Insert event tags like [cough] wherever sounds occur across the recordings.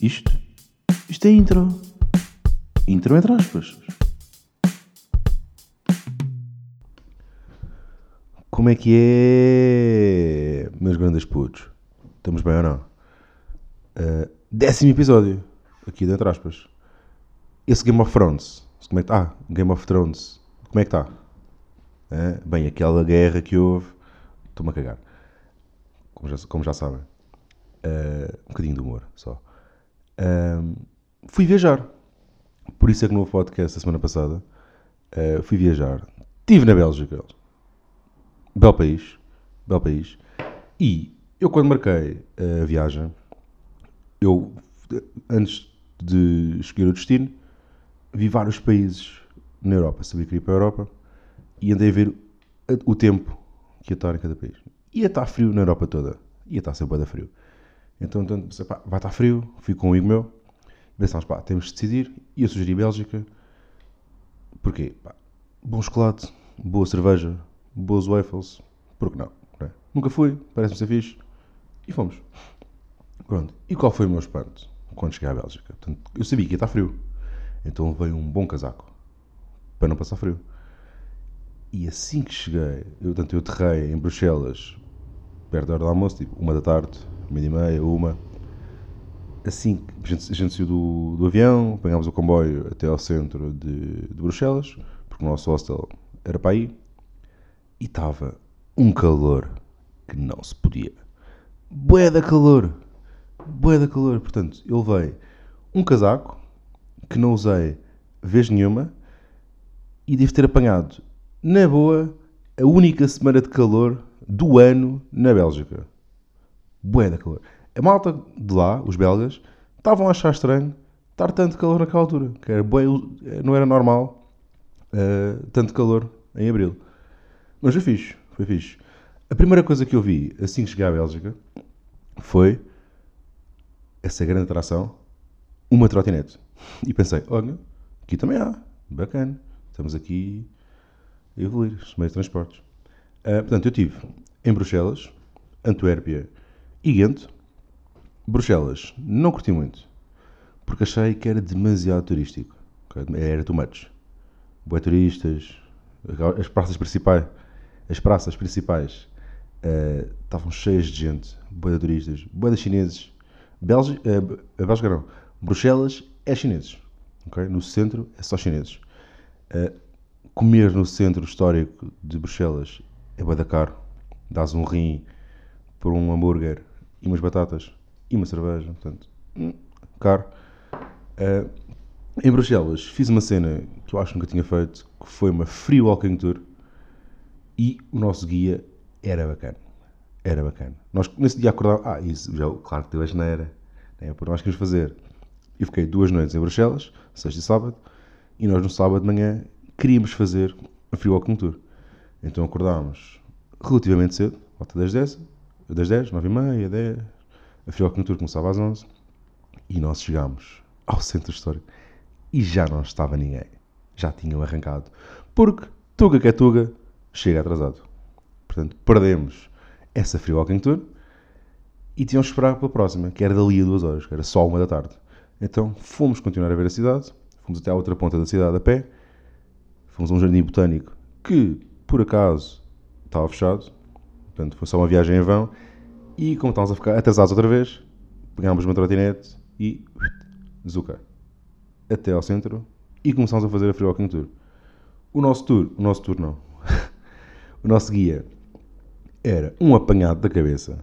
Isto? Isto é intro. Intro entre aspas. Como é que é, meus grandes putos? Estamos bem ou não? Uh, décimo episódio, aqui dentro aspas. Esse Game of Thrones, como é que Ah, Game of Thrones, como é que está? Uh, bem, aquela guerra que houve, estou-me a cagar. Como já, como já sabem. Uh, um bocadinho de humor, só. Uh, fui viajar. Por isso é que no podcast da semana passada uh, fui viajar. Estive na Bélgica. Belo país. Belo país. E eu quando marquei a viagem, eu antes de escolher o destino, vi vários países na Europa. Sabia que ia para a Europa e andei a ver o tempo que ia estar em cada país. Ia estar frio na Europa toda. Ia estar sempre a frio. Então, então pensei, pá, vai estar frio, fui com um amigo meu, pensámos, pá, temos de decidir, e eu sugeri Bélgica, porquê? Pá, bom chocolate, boa cerveja, boas waffles, por que não? não é? Nunca fui, parece-me ser fixe, e fomos. Pronto, e qual foi o meu espanto quando cheguei à Bélgica? Portanto, eu sabia que ia estar frio, então veio um bom casaco, para não passar frio. E assim que cheguei, eu, portanto, eu aterrei em Bruxelas, perto da hora do almoço, tipo, uma da tarde, meia e meia, uma. Assim, a gente, a gente saiu do, do avião, apanhámos o comboio até ao centro de, de Bruxelas, porque o nosso hostel era para aí, e estava um calor que não se podia. Bué da calor! Bué da calor! Portanto, eu levei um casaco que não usei vez nenhuma e devo ter apanhado, na boa, a única semana de calor do ano na Bélgica bué da calor. A malta de lá, os belgas, estavam a achar estranho estar tanto calor naquela altura. Que era bué, não era normal uh, tanto calor em abril. Mas foi fixe, foi fixe. A primeira coisa que eu vi assim que cheguei à Bélgica foi essa grande atração, uma trotinete. E pensei, olha, aqui também há, bacana. Estamos aqui a evoluir os meios de transportes. Uh, portanto, eu tive em Bruxelas, Antuérpia e Ghent, Bruxelas, não curti muito, porque achei que era demasiado turístico. Era too much. Boé turistas, as praças principais, as praças principais uh, estavam cheias de gente, boé de turistas, boé de chineses. Bélgica, uh, Bélgica não, Bruxelas é chineses. Okay? No centro é só chineses. Uh, comer no centro histórico de Bruxelas é boé da caro. Dás um rim por um hambúrguer e umas batatas e uma cerveja, portanto, hum, caro. Uh, em Bruxelas fiz uma cena que eu acho que nunca tinha feito, que foi uma free walking tour e o nosso guia era bacana. Era bacana. Nós nesse dia acordámos, ah, isso, já, claro que teve a geneira, né, por nós queríamos fazer. E fiquei duas noites em Bruxelas, sexta e sábado, e nós no sábado de manhã queríamos fazer a free walking tour. Então acordámos relativamente cedo, volta das 10, das 10, 9 e meia, 10. A Free Walking Tour começava às 11 e nós chegámos ao centro histórico e já não estava ninguém. Já tinham arrancado. Porque Tuga que é Tuga chega atrasado. Portanto, perdemos essa Free Walking Tour e tínhamos que esperar pela próxima, que era dali a duas horas, que era só uma da tarde. Então fomos continuar a ver a cidade, fomos até à outra ponta da cidade a pé, fomos a um jardim botânico que, por acaso, estava fechado, Portanto, foi só uma viagem em vão. E como estávamos a ficar atrasados outra vez, pegámos uma trotinete e zuca até ao centro e começámos a fazer a free walking tour. O nosso tour, o nosso tour não. [laughs] o nosso guia era um apanhado da cabeça.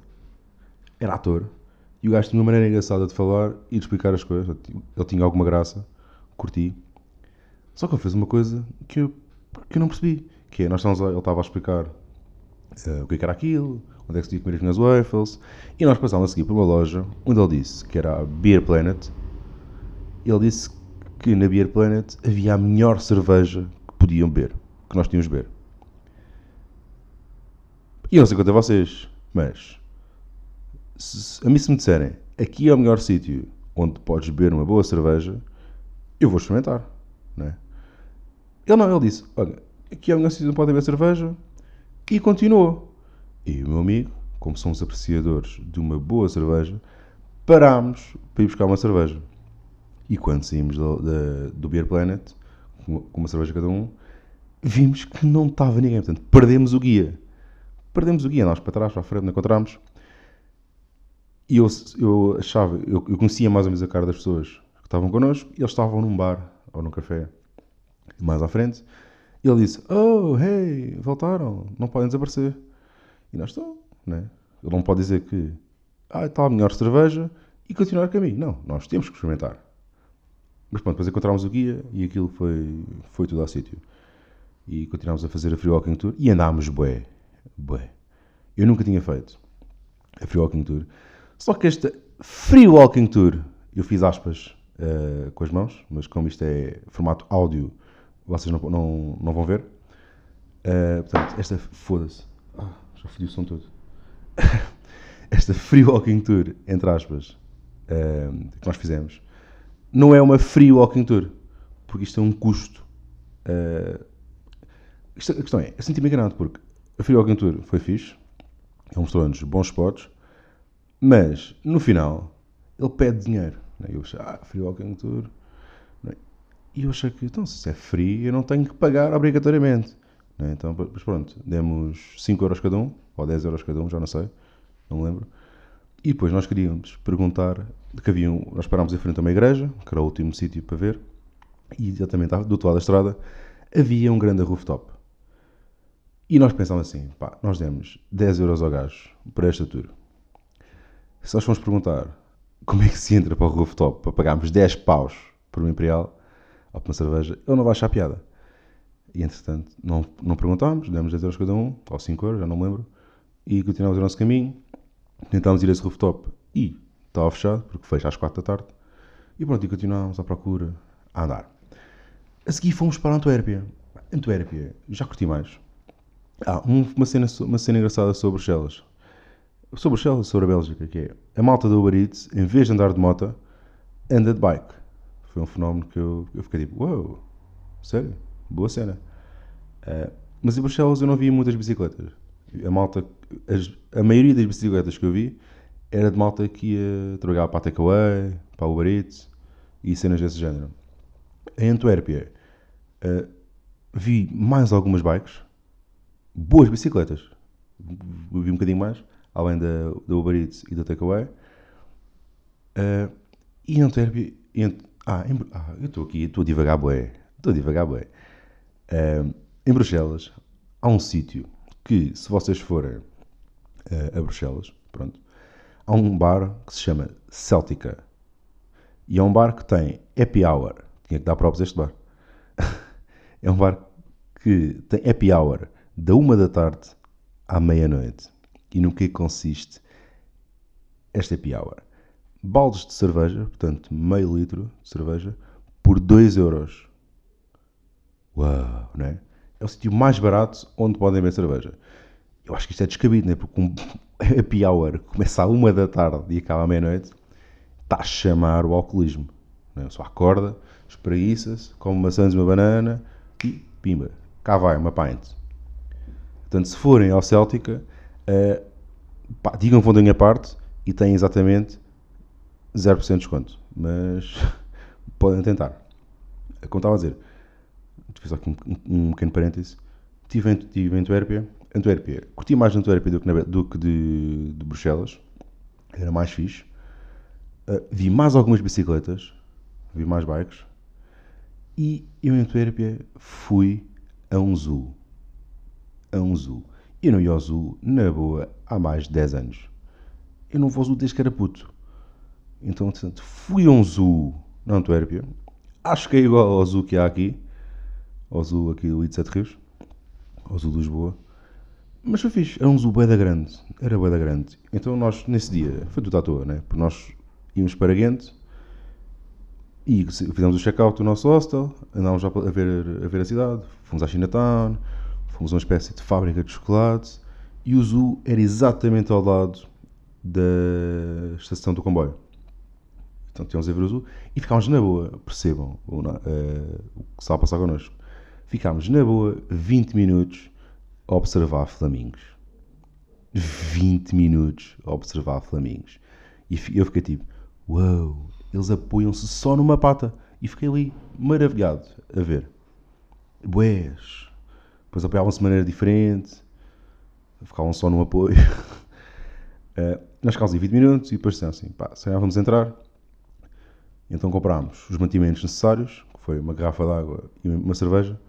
Era ator. E o gajo tinha uma maneira engraçada de falar e de explicar as coisas. Ele tinha alguma graça. Curti. Só que ele fez uma coisa que eu, que eu não percebi. Que é, nós estávamos, ele estava a explicar uh, o que, é que era aquilo, onde é que se podia comer as minhas waffles. E nós passámos a seguir por uma loja onde ele disse que era a Beer Planet. Ele disse que na Beer Planet havia a melhor cerveja que podiam beber, que nós tínhamos de beber. E eu não sei quanto a vocês, mas se, a mim se me disserem aqui é o melhor sítio onde podes beber uma boa cerveja, eu vou experimentar, não é? Ele não, ele disse, olha, aqui é o melhor sítio onde podem beber cerveja, e continuou. E o meu amigo, como somos apreciadores de uma boa cerveja, parámos para ir buscar uma cerveja. E quando saímos do, do, do Beer Planet, com uma cerveja cada um, vimos que não estava ninguém. Portanto, perdemos o guia. Perdemos o guia, nós para trás, para a frente, não encontramos. E eu, eu achava, eu, eu, conhecia mais ou menos a cara das pessoas que estavam connosco, e eles estavam num bar ou num café mais à frente. E ele disse: Oh, hey, voltaram, não podem desaparecer. E nós estamos, né? Ele não pode dizer que ah, está a melhor cerveja e continuar a caminho. Não, nós temos que experimentar. Mas pronto, depois encontramos o guia e aquilo foi, foi tudo ao sítio. E continuámos a fazer a Free Walking Tour e andámos bué, bué. Eu nunca tinha feito a Free Walking Tour. Só que esta Free Walking Tour, eu fiz aspas uh, com as mãos, mas como isto é formato áudio, vocês não, não, não vão ver. Uh, portanto, esta, foda-se. Ah, já fodi o som todo. [laughs] esta Free Walking Tour, entre aspas, uh, que nós fizemos, não é uma free walking tour, porque isto é um custo. Uh, isto, a questão é, eu senti-me enganado, porque a free walking tour foi fixe, ele mostrou-nos bons spots, mas no final ele pede dinheiro. Né? Eu achei, ah, free walking tour. E eu achei que, então, se é free, eu não tenho que pagar obrigatoriamente. Né? Então, mas pronto, demos 5 euros cada um, ou 10 euros cada um, já não sei, não me lembro. E depois nós queríamos perguntar que havia um, nós parámos em frente a uma igreja, que era o último sítio para ver, e exatamente do outro lado da estrada havia um grande rooftop. E nós pensámos assim, pá, nós demos 10 euros ao gajo para esta tour. Se nós formos perguntar como é que se entra para o rooftop para pagarmos 10 paus por uma Imperial ou por uma cerveja, ele não vai achar piada. E entretanto, não, não perguntámos, demos 10 euros cada um, ou 5 euros, já não me lembro, e continuámos o nosso caminho. Tentámos ir a esse rooftop e estava fechado, porque fecha às 4 da tarde. E pronto, e continuámos à procura, a andar. A seguir fomos para Antuérpia. Antuérpia, já curti mais. Ah, uma cena, uma cena engraçada sobre Bruxelas. Sobre Bruxelas, sobre a Bélgica, que é a malta do Uber Eats, em vez de andar de moto, anda de bike. Foi um fenómeno que eu, eu fiquei tipo, uau, wow, sério, boa cena. Uh, mas em Bruxelas eu não vi muitas bicicletas. A malta, as, a maioria das bicicletas que eu vi era de malta que ia trabalhar para a Takeaway, para a Uber Eats e cenas desse género. Em Antuérpia uh, vi mais algumas bikes, boas bicicletas, vi um bocadinho mais, além da, da Uber Eats e da Takeaway. Uh, e em Antuérpia, ah, em, ah, eu estou aqui, estou a divagar bué, estou a divagar bué. Uh, em Bruxelas há um sítio que, se vocês forem uh, a Bruxelas, pronto, há um bar que se chama Celtica. E é um bar que tem happy hour. Tinha que dar props a este bar. [laughs] é um bar que tem happy hour da uma da tarde à meia-noite. E no que consiste esta happy hour? Baldes de cerveja, portanto meio litro de cerveja, por 2 euros. Uau, não é? É o sítio mais barato onde podem beber cerveja. Eu acho que isto é descabido, né? Porque um [laughs] happy hour começa à uma da tarde e acaba à meia-noite, está a chamar o alcoolismo. Né? Só acorda, espreguiça-se, come maçãs e uma banana e pimba, cá vai, uma pint. Portanto, se forem ao Céltica, uh, pá, digam que vão da minha parte e têm exatamente 0% de desconto. Mas [laughs] podem tentar. Como estava a dizer, fiz aqui um, um pequeno parêntese. Estive em, estive em Antuérpia. Antuérpia, curti mais de Antuérpia do que, na, do que de, de, Bruxelas. Era mais fixe. Uh, vi mais algumas bicicletas. Vi mais bikes. E eu em Antuérpia fui a um zoo. A um zoo. Eu não ia ao zoo, na boa, há mais de 10 anos. Eu não vou ao zoo desde que era puto. Então, portanto, fui a um zoo na Antuérpia. Acho que é igual ao zoo que há aqui ao zoo aqui do Sete Rios, ao zoo de Lisboa. Mas foi fixe, era um zoo da grande, era da grande. Então nós, nesse dia, foi tudo à toa, né? Porque nós íamos para Ghent e fizemos o check-out do nosso hostel, andámos a ver, a ver a cidade, fomos à Chinatown, fomos a uma espécie de fábrica de chocolate e o zoo era exatamente ao lado da estação do comboio. Então tínhamos a ver o zoo e ficámos na boa, percebam o, uh, o que estava a passar connosco ficámos na boa 20 minutos a observar flamingos. 20 minutos a observar flamingos. E eu fiquei tipo, Uau! Eles apoiam-se só numa pata. E fiquei ali maravilhado a ver. Bués. Depois apoiavam-se de maneira diferente. Ficavam só num apoio. uh, [laughs] nós ficámos ali 20 minutos e depois disseram assim, pá, se calhar vamos entrar. Então comprámos os mantimentos necessários, que foi uma garrafa de água e uma cerveja.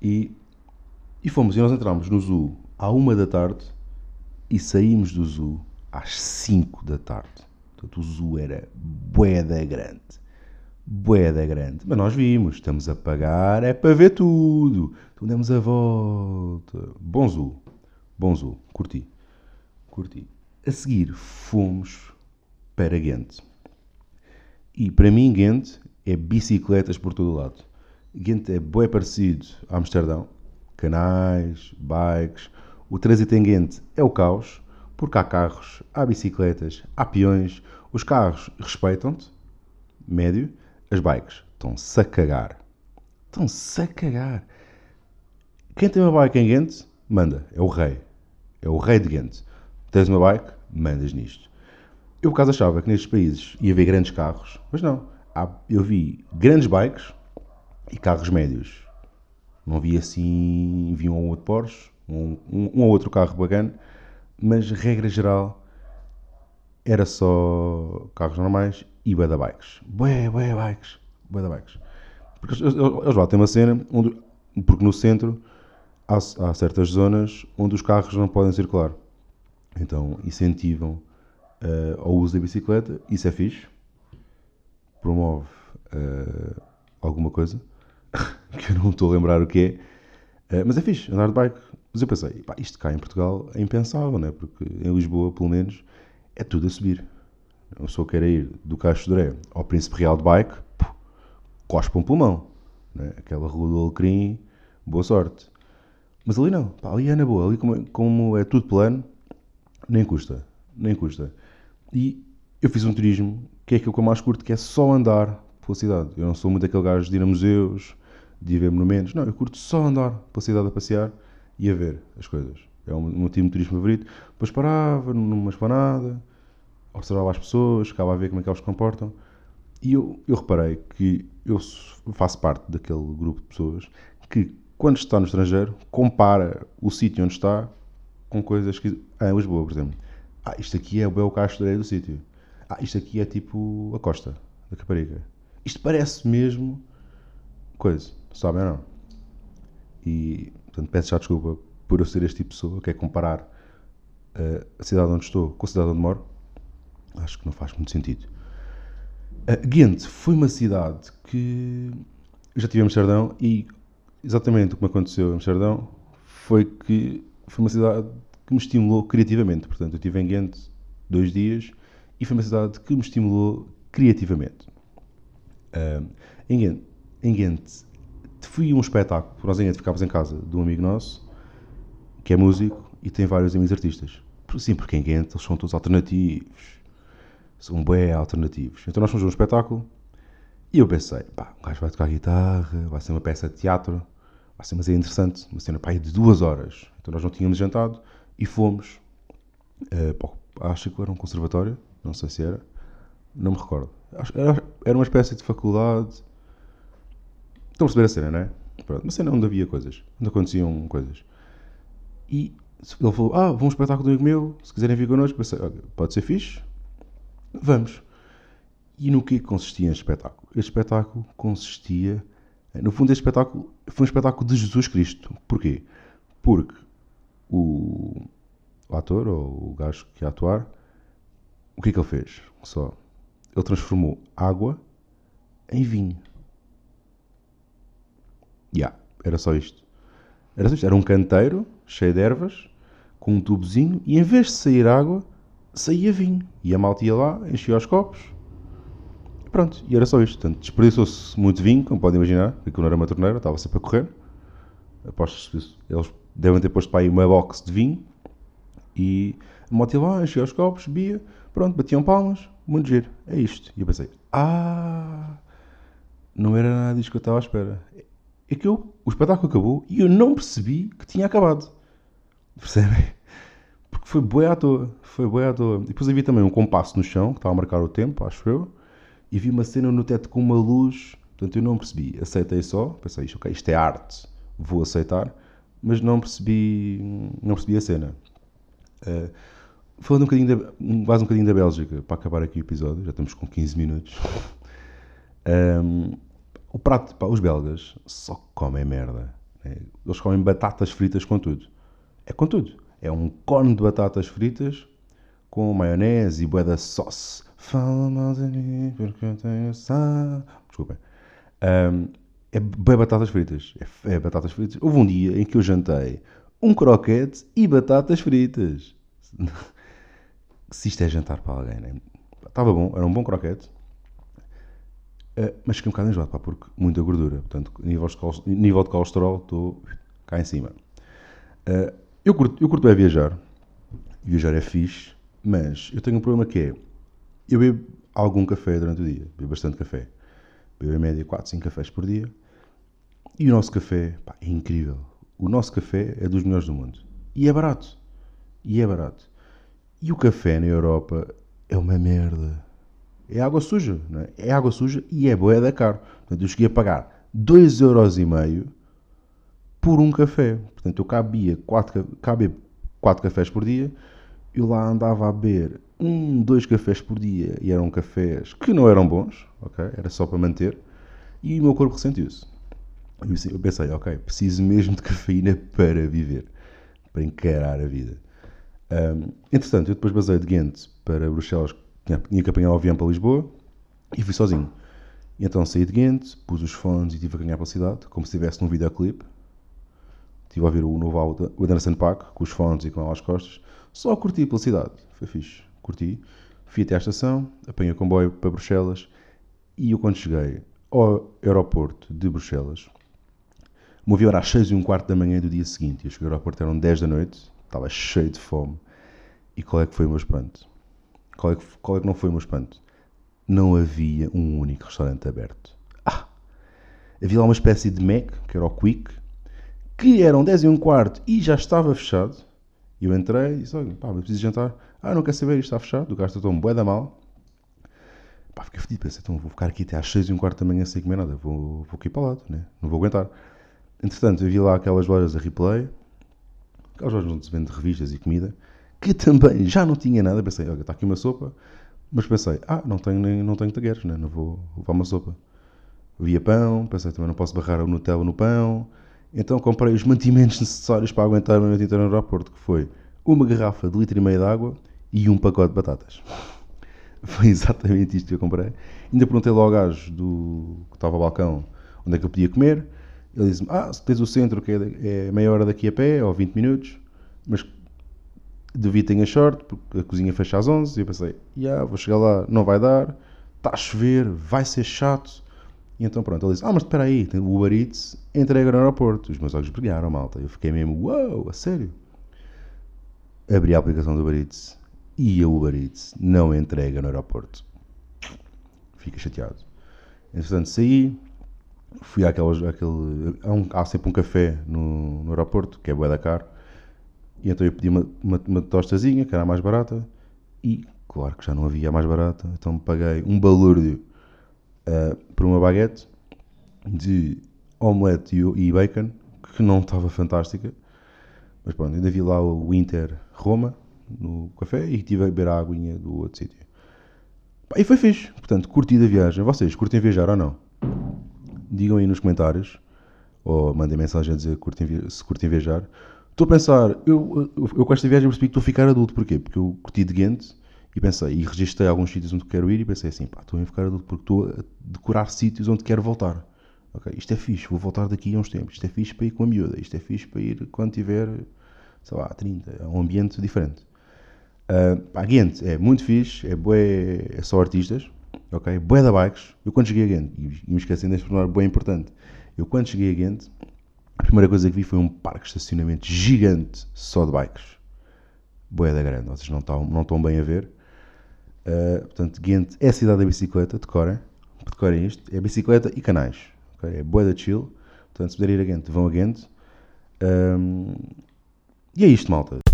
E, e fomos. E nós entramos no zoo à uma da tarde e saímos do zoo às 5 da tarde. Portanto, o zoo era boeda grande. Boeda grande. Mas nós vimos, estamos a pagar, é para ver tudo. Então demos a volta. Bom zoo. Bom zoo. Curti. Curti. A seguir, fomos para Ghent. E para mim, Ghent é bicicletas por todo o lado. Ghent é bem parecido a Amsterdão. Canais, bikes. O trânsito em Ghent é o caos porque há carros, há bicicletas, há peões, os carros respeitam-te, médio, as bikes estão-se a cagar. Estão-se a cagar. Quem tem uma bike em Ghent, manda, é o rei. É o rei de Ghent. Tens uma bike, mandas nisto. Eu, por acaso, achava que nestes países ia haver grandes carros, mas não. eu vi grandes bikes e carros médios. Não vi assim, vi um ou outro Porsche, um, um, um ou outro carro bacana, mas regra geral era só carros normais e bué da bikes. Bué, bué bikes. Bué da bikes. Porque eles, eles lá têm uma cena onde, porque no centro há, há, certas zonas onde os carros não podem circular. Então incentivam uh, ao uso da bicicleta, isso é fixe. Promove uh, alguma coisa [laughs] que eu não estou a lembrar o que é. Uh, mas é fixe, andar de bike. Mas eu pensei, pá, isto cá em Portugal é impensável, né? porque em Lisboa, pelo menos, é tudo a subir. Uma pessoa quer ir do de Dré ao Príncipe Real de Bike, pô, cospe um pulmão. Né? Aquela rua do Alecrim, boa sorte. Mas ali não, pá, ali é na boa. Ali como, como é tudo plano, nem custa. Nem custa. E eu fiz um turismo que é aquilo que eu mais curto, que é só andar pela cidade. Eu não sou muito aquele gajo de ir a museus, de ir ver monumentos. Não, eu curto só andar pela cidade a passear e a ver as coisas. É o meu tipo de turismo favorito. Depois parava numa esplanada, observava as pessoas, ficava a ver como é que elas se comportam. E eu, eu reparei que eu faço parte daquele grupo de pessoas que, quando está no estrangeiro, compara o sítio onde está com coisas que. Ah, em Lisboa, por exemplo. Ah, isto aqui é o Bel Castro do sítio. Ah, isto aqui é tipo a costa da Caparica. Isto parece mesmo coisa, sabem ou não? E, portanto, peço já desculpa por eu ser este tipo de pessoa, que é comparar uh, a cidade onde estou com a cidade onde moro. Acho que não faz muito sentido. Uh, Ghent foi uma cidade que já tive em Amsterdão e exatamente o que me aconteceu em Amsterdão foi que foi uma cidade que me estimulou criativamente. Portanto, eu estive em Ghent dois dias e foi uma cidade que me estimulou criativamente. Em, Ghent, em Ghent fui a um espetáculo, nós em Ghent ficávamos em casa de um amigo nosso que é músico e tem vários amigos artistas. Sim, porque em Ghent eles são todos alternativos. São bem alternativos. Então nós fomos a um espetáculo e eu pensei, pá, um gajo vai tocar guitarra, vai ser uma peça de teatro, vai ser uma cena interessante, uma cena pá, de duas horas. Então nós não tínhamos jantado e fomos, uh, acho que era um conservatório, não sei se era, não me recordo. Era, uma espécie de faculdade. Estão a perceber a cena, não é? Pronto, uma cena onde havia coisas, onde aconteciam coisas. E ele falou: Ah, vamos um espetáculo do amigo meu, se quiserem vir connosco. Pensei, pode ser fixe? Vamos. E no que consistia este espetáculo? Este espetáculo consistia. No fundo, este espetáculo foi um espetáculo de Jesus Cristo. Porquê? Porque o, o ator, ou o gajo que ia atuar, o que é que ele fez? Só. Ele transformou água em vinho. Yeah, era só isto. Era, só isto. era um canteiro cheio de ervas, com um tubozinho, e em vez de sair água, saía vinho. E a malta ia lá, enchia os copos. Pronto, e era só isto. Portanto, desperdiçou-se muito vinho, como podem imaginar, porque não era uma torneira, estava sempre a correr. Aposto eles devem ter posto para aí uma box de vinho. E a ia lá, enchia os copos, bebia, pronto, batiam palmas, muito giro. É isto. E eu pensei, ah, não era nada disso que eu estava à espera é que eu, o espetáculo acabou e eu não percebi que tinha acabado. Percebem? Porque foi boa à toa. Foi boa à toa. E depois havia também um compasso no chão, que estava a marcar o tempo, acho eu. E vi uma cena no teto com uma luz. Portanto, eu não percebi. Aceitei só. Pensei, isto, ok, isto é arte. Vou aceitar. Mas não percebi, não percebi a cena. Uh, falando um bocadinho da, mais um bocadinho da Bélgica, para acabar aqui o episódio, já estamos com 15 minutos. Um, o prato, pá, os belgas só comem merda. Né? Eles comem batatas fritas com tudo. É com tudo. É um cone de batatas fritas com maionese e bué da sauce. Fala mal de mim porque eu tenho sal. Desculpem. Um, é bem batatas fritas. É, é, batatas fritas. Houve um dia em que eu jantei um croquete e batatas fritas. [laughs] Se isto é jantar para alguém, né? Estava bom, era um bom croquete. Uh, mas fiquei um bocado enjoado, pá, porque muita gordura. Portanto, nível de, nível de colesterol, estou cá em cima. Uh, eu, curto, eu curto viajar. Viajar é fixe, mas eu tenho um problema que é... Eu bebo algum café durante o dia. Bebo bastante café. Bebo em média 4, 5 cafés por dia. E o nosso café, pá, é incrível. O nosso café é dos melhores do mundo. E é barato. E é barato. E o café na Europa é uma merda é água suja, não é? É água suja e é boa da caro. Portanto, eu cheguei a pagar 2,5€ por um café. Portanto, eu cabia 4, cabia 4 cafés por dia, eu lá andava a beber um, dois cafés por dia e eram cafés que não eram bons, ok? Era só para manter e o meu corpo ressentiu-se. Eu pensei, ok, preciso mesmo de cafeína para viver, para encarar a vida. Um, entretanto, eu depois basei de Ghent para Bruxelas tinha, tinha que apanhar o avião para Lisboa e fui sozinho. E então saí de Ghent, pus os fones e estive a ganhar pela cidade, como se estivesse num videoclipe. Estive a ouvir o novo álbum o Anderson Paak, com os fones e com ela às costas. Só curti pela cidade. Foi fixe. Curti. Fui até à estação, apanhei o comboio para Bruxelas e eu quando cheguei ao aeroporto de Bruxelas, avião era às 6 e um quarto da manhã do dia seguinte. Eu cheguei ao aeroporto, eram 10 da noite, estava cheio de fome. E qual é que foi o meu espanto? Qual é, que, qual é que não foi o meu espanto? Não havia um único restaurante aberto. Ah! Havia lá uma espécie de Mac, que era o Quick, que eram 10 e um quarto e já estava fechado. E eu entrei e disse, olha, pá, preciso jantar. Ah, não quer saber, isto está fechado, o gajo está tão bué da mal. Pá, fiquei fedido, pensei, então vou ficar aqui até às 6 e um quarto da manhã sem comer nada, vou, vou aqui para o lado, né? não vou aguentar. Entretanto, eu vi lá aquelas lojas da Replay, aquelas lojas onde se vende revistas e comida, que também já não tinha nada. Pensei, olha, está aqui uma sopa. Mas pensei, ah, não tenho, nem, não tenho tagueiros, né? não vou levar uma sopa. Via pão, pensei, também não posso barrar o Nutella no pão. Então comprei os mantimentos necessários para aguentar a noite inteira no aeroporto, que foi uma garrafa de litro e meio de água e um pacote de batatas. [laughs] Foi exatamente isto que eu comprei. Ainda perguntei logo ao gajo do, que estava ao balcão onde é que eu podia comer. Ele disse-me, ah, se tens o centro que é, é meia hora daqui a pé, ou 20 minutos, mas devia ter short, porque a cozinha fecha às 11, e eu pensei, yeah, vou chegar lá, não vai dar, está a chover, vai ser chato. E então pronto, ele disse, ah, mas espera aí, o Uber Eats entrega no aeroporto. Os meus olhos brilharam, malta. Eu fiquei mesmo, uau, a sério? Abri a aplicação do Uber Eats e a Uber Eats não entrega no aeroporto. Fica chateado. Entretanto, saí, fui àquelas, àquele, há, um, há sempre um café no, no aeroporto, que é bué da caro, e então eu pedi uma, uma, uma tostazinha, que era a mais barata, e claro que já não havia a mais barata, então paguei um balúrdio uh, por uma baguete de omelete e, e bacon, que não estava fantástica, mas pronto, ainda vi lá o Inter Roma no café e tive a beber a aguinha do outro sítio. E foi fixe, portanto, curti a viagem. Vocês curtem viajar ou não? Digam aí nos comentários, ou mandem mensagem a dizer curtem, se curtem viajar. Estou a pensar, eu, eu, eu, com esta viagem percebi que estou a ficar adulto. Porquê? Porque eu curti de Ghent e pensei, e registrei alguns sítios onde quero ir e pensei assim, pá, estou a ficar adulto porque estou a decorar sítios onde quero voltar. Ok, isto é fixe, vou voltar daqui a uns tempos. Isto é fixe para ir com a miúda. Isto é fixe para ir quando tiver, sei lá, 30. É um ambiente diferente. Uh, pá, é muito fixe, é, bué, é só artistas, ok? Bué da bikes. Eu quando cheguei a Ghent, e, me esqueci deste pormenor bem importante, eu quando cheguei a Ghent, a primeira coisa que vi foi um parque de estacionamento gigante só de bikes. Boeda grande, vocês não estão, não estão bem a ver. Uh, portanto, Ghent é a cidade da bicicleta, decorem. Decorem isto. É bicicleta e canais. Okay? É boeda chill. Portanto, se puderem ir a Ghent, vão a Ghent. Um, e é isto, malta.